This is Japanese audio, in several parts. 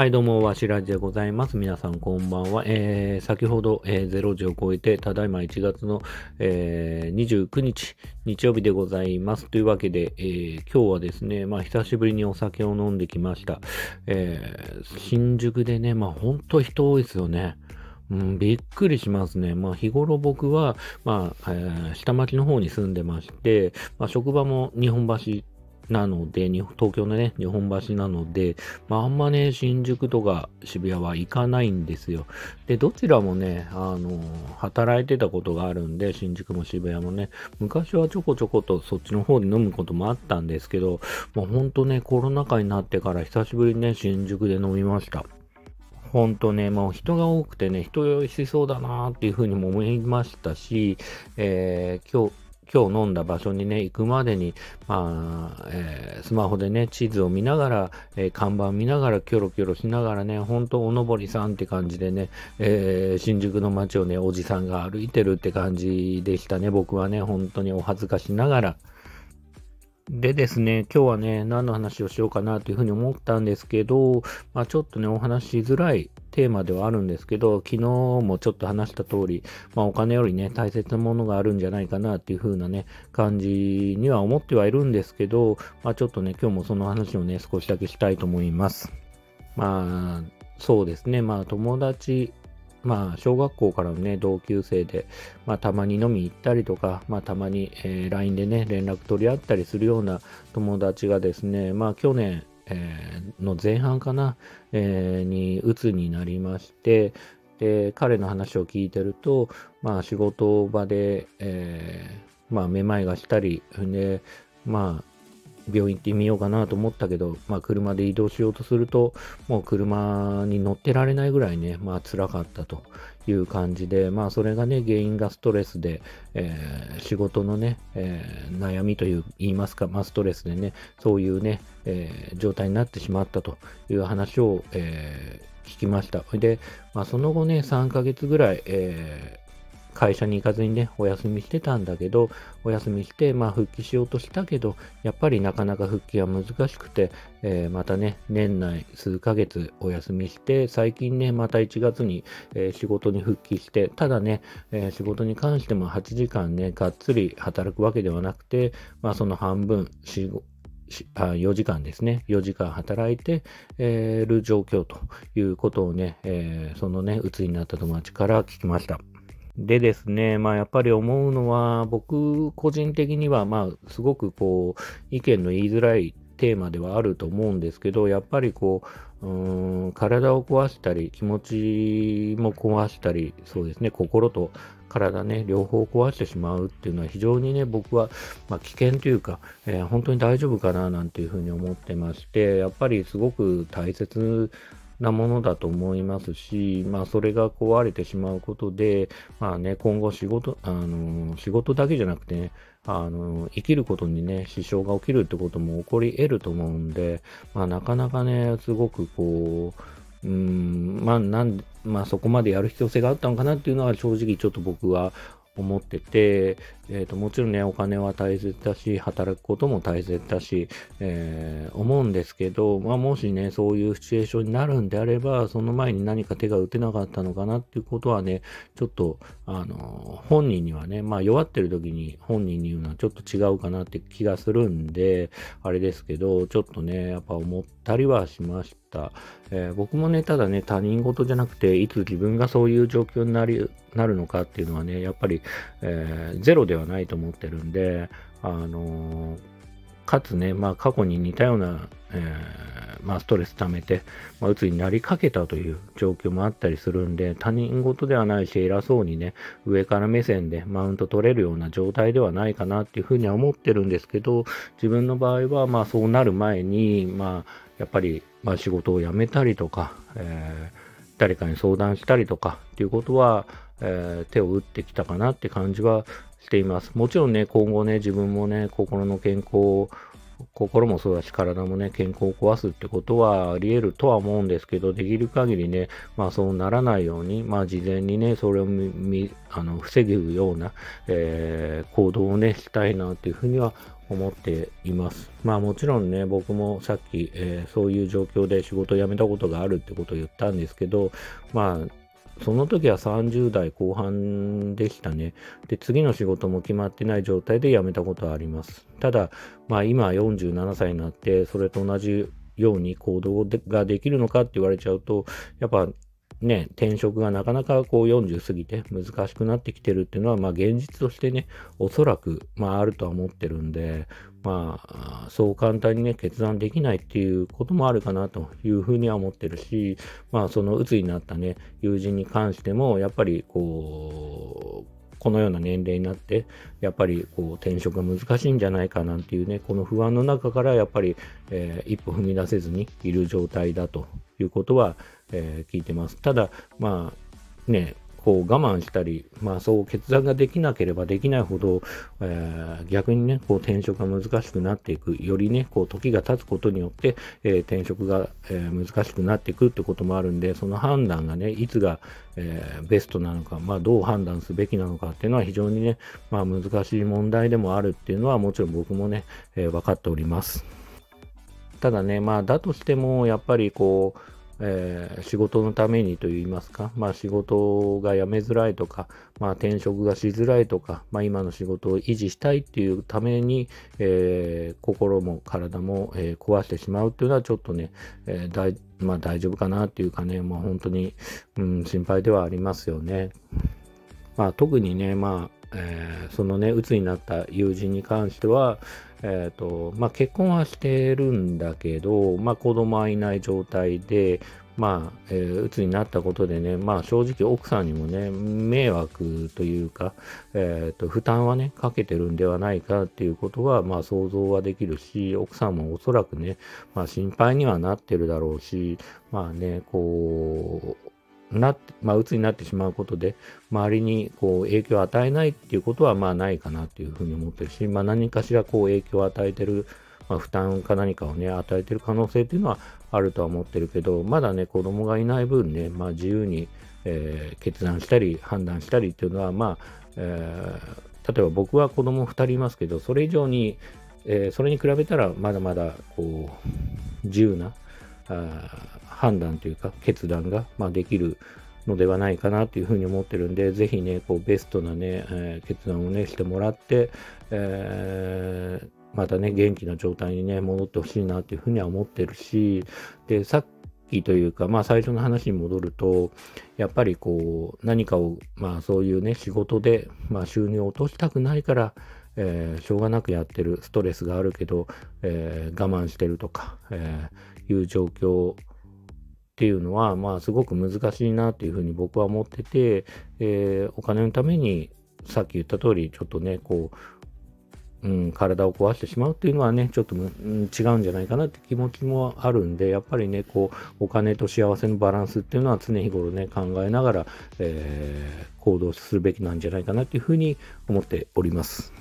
はい、どうも、わしらじでございます。皆さん、こんばんは。えー、先ほど、えー、0時を超えて、ただいま1月の、えー、29日、日曜日でございます。というわけで、えー、今日はですね、まあ、久しぶりにお酒を飲んできました。えー、新宿でね、まあ、ほんと人多いですよね。うん、びっくりしますね。まあ、日頃僕は、まあ、えー、下町の方に住んでまして、まあ、職場も日本橋なので、東京のね、日本橋なので、まあ、あんまね、新宿とか渋谷は行かないんですよ。で、どちらもね、あの、働いてたことがあるんで、新宿も渋谷もね、昔はちょこちょことそっちの方で飲むこともあったんですけど、もうほんとね、コロナ禍になってから久しぶりにね、新宿で飲みました。ほんとね、もう人が多くてね、人酔いしそうだなーっていうふうにも思いましたし、えー、今日、今日飲んだ場所にね、行くまでに、まあ、えー、スマホでね、地図を見ながら、えー、看板見ながら、キョロキョロしながらね、ほんとおのぼりさんって感じでね、えー、新宿の街をね、おじさんが歩いてるって感じでしたね。僕はね、本当にお恥ずかしながら。でですね、今日はね、何の話をしようかなというふうに思ったんですけど、まあ、ちょっとね、お話しづらいテーマではあるんですけど、昨日もちょっと話した通り、まあ、お金よりね、大切なものがあるんじゃないかなっていう風なね、感じには思ってはいるんですけど、まあ、ちょっとね、今日もその話をね、少しだけしたいと思います。まあ、そうですね、まあ、友達、まあ、小学校からのね、同級生で、まあ、たまに飲み行ったりとか、まあ、たまに、えー、LINE でね、連絡取り合ったりするような友達がですね、まあ、去年、えー、の前半かな、えー、に鬱になりまして、で、彼の話を聞いてると、まあ仕事場で、えー、まあめまいがしたり、で、まあ病院行ってみようかなと思ったけど、まあ車で移動しようとすると、もう車に乗ってられないぐらいね、まあ辛かったという感じで、まあそれがね、原因がストレスで、えー、仕事のね、えー、悩みという言いますか、まあストレスでね、そういうね、えー、状態になってしまったという話を、え聞きました。で、まあその後ね、3ヶ月ぐらい、え会社に行かずにね、お休みしてたんだけど、お休みして、まあ復帰しようとしたけど、やっぱりなかなか復帰は難しくて、えー、またね、年内数ヶ月お休みして、最近ね、また1月に、えー、仕事に復帰して、ただね、えー、仕事に関しても8時間ね、がっつり働くわけではなくて、まあその半分、4時間ですね。4時間働いて、え、る状況ということをね、えー、そのね、鬱になった友達から聞きました。でですね、まあやっぱり思うのは、僕個人的には、まあすごくこう、意見の言いづらいテーマではあると思うんですけど、やっぱりこう、うん体を壊したり、気持ちも壊したり、そうですね、心と体ね、両方壊してしまうっていうのは非常にね、僕は、まあ、危険というか、えー、本当に大丈夫かななんていうふうに思ってまして、やっぱりすごく大切なものだと思いますし、まあ、それが壊れてしまうことで、まあね、今後仕事、あの、仕事だけじゃなくてね、あの、生きることにね、支障が起きるってことも起こり得ると思うんで、まあ、なかなかね、すごくこう、うん、まあ、なん、まあ、そこまでやる必要性があったのかなっていうのは正直ちょっと僕は思ってて、えーと、もちろんね、お金は大切だし、働くことも大切だし、えー、思うんですけど、まあ、もしね、そういうシチュエーションになるんであれば、その前に何か手が打てなかったのかなっていうことはね、ちょっと、あの、本人にはね、まあ、弱ってる時に本人に言うのはちょっと違うかなって気がするんで、あれですけど、ちょっとね、やっぱ思ったりはしまし。えー、僕もね、ただね、他人事じゃなくて、いつ自分がそういう状況になり、なるのかっていうのはね、やっぱり、えー、ゼロではないと思ってるんで、あのー、かつね、まあ過去に似たような、えー、まあストレス溜めて、まあ鬱になりかけたという状況もあったりするんで、他人事ではないし、偉そうにね、上から目線でマウント取れるような状態ではないかなっていうふうには思ってるんですけど、自分の場合は、まあそうなる前に、まあ、やっぱり、まあ仕事を辞めたりとか、えー、誰かに相談したりとかっていうことは、えー、手を打ってきたかなって感じはしています。もちろんね、今後ね、自分もね、心の健康を、心もそうだし、体もね、健康を壊すってことはあり得るとは思うんですけど、できる限りね、まあそうならないように、まあ事前にね、それをみあの防ぐような、えー、行動をね、したいなっていうふうには思っています。まあもちろんね、僕もさっき、えー、そういう状況で仕事を辞めたことがあるってことを言ったんですけど、まあその時は30代後半でしたね。で、次の仕事も決まってない状態で辞めたことはあります。ただ、まあ今47歳になって、それと同じように行動ができるのかって言われちゃうと、やっぱね、転職がなかなかこう40過ぎて難しくなってきてるっていうのは、まあ現実としてね、おそらく、まああるとは思ってるんで、まあ、そう簡単にね、決断できないっていうこともあるかなというふうには思ってるし、まあその鬱になったね、友人に関しても、やっぱりこう、このような年齢になって、やっぱりこう転職が難しいんじゃないかなんていうね、この不安の中からやっぱり、えー、一歩踏み出せずにいる状態だということは、えー、聞いてます。ただ、まあ、ね、こう我慢したり、まあそう決断ができなければできないほど、えー、逆にね、こう転職が難しくなっていく、よりね、こう時が経つことによって、えー、転職が、えー、難しくなっていくってこともあるんで、その判断がね、いつが、えベストなのか、まあどう判断すべきなのかっていうのは非常にね、まあ難しい問題でもあるっていうのはもちろん僕もね、え分かっております。ただね、まあだとしても、やっぱりこう、えー、仕事のためにといいますか、まあ仕事が辞めづらいとか、まあ転職がしづらいとか、まあ今の仕事を維持したいっていうために、えー、心も体も、えー、壊してしまうっていうのはちょっとね、えー、大まあ大丈夫かなっていうかね、まあ本当に、うん、心配ではありますよね。まあ特にね、まあ、えー、そのね、鬱になった友人に関しては、えっ、ー、と、まあ、結婚はしてるんだけど、まあ、子供はいない状態で、まあ、えー、鬱になったことでね、まあ、正直奥さんにもね、迷惑というか、えっ、ー、と、負担はね、かけてるんではないかっていうことは、まあ、想像はできるし、奥さんもおそらくね、まあ、心配にはなってるだろうし、まあね、こう、なって、まあ、鬱になってしまうことで、周りにこう影響を与えないっていうことはまあないかなっていうふうに思ってるし、まあ、何かしらこう影響を与えてる、まあ、負担か何かをね、与えてる可能性っていうのはあるとは思ってるけど、まだね、子供がいない分ね、まあ、自由に、えー、決断したり、判断したりっていうのは、まあ、えー、例えば僕は子供2人いますけど、それ以上に、えー、それに比べたらまだまだこう自由な判断というか決断が、まあ、できるのではないかなというふうに思ってるんで、ぜひね、こうベストなね、えー、決断をね、してもらって、えー、またね、元気な状態にね、戻ってほしいなというふうには思ってるし、で、さっきというか、まあ最初の話に戻ると、やっぱりこう、何かを、まあそういうね、仕事で、まあ収入を落としたくないから、えー、しょうがなくやってる、ストレスがあるけど、えー、我慢してるとか、え、いう状況っていうのは、まあ、すごく難しいなっていうふうに僕は思ってて、えー、お金のために、さっき言った通り、ちょっとね、こう、うん、体を壊してしまうっていうのはね、ちょっと、うん、違うんじゃないかなって気持ちもあるんで、やっぱりね、こう、お金と幸せのバランスっていうのは常日頃ね、考えながら、えー、行動するべきなんじゃないかなっていうふうに思っております。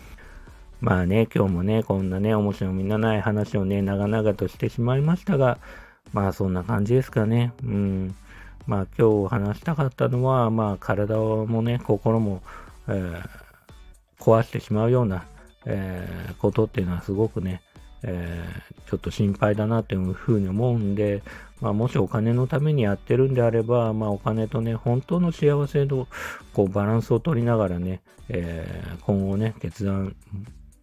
まあね、今日もね、こんなね、面白みのない話をね、長々としてしまいましたが、まあそんな感じですかね。うん。まあ今日話したかったのは、まあ体もね、心も、えー、壊してしまうような、えー、ことっていうのはすごくね、えー、ちょっと心配だなっていうふうに思うんで、まあ、もしお金のためにやってるんであれば、まあ、お金とね、本当の幸せのこうバランスを取りながらね、えー、今後ね、決断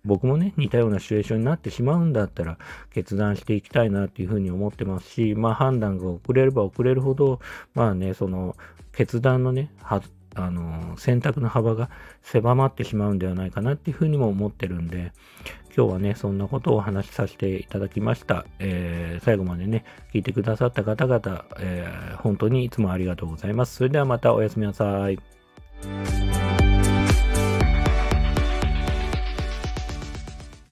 僕もね、似たようなシチュエーションになってしまうんだったら、決断していきたいなっていうふうに思ってますし、まあ判断が遅れれば遅れるほど、まあね、その決断のね、あの選択の幅が狭まってしまうんではないかなっていうふうにも思ってるんで、今日はね、そんなことをお話しさせていただきました。えー、最後までね、聞いてくださった方々、えー、本当にいつもありがとうございます。それではまたおやすみなさい。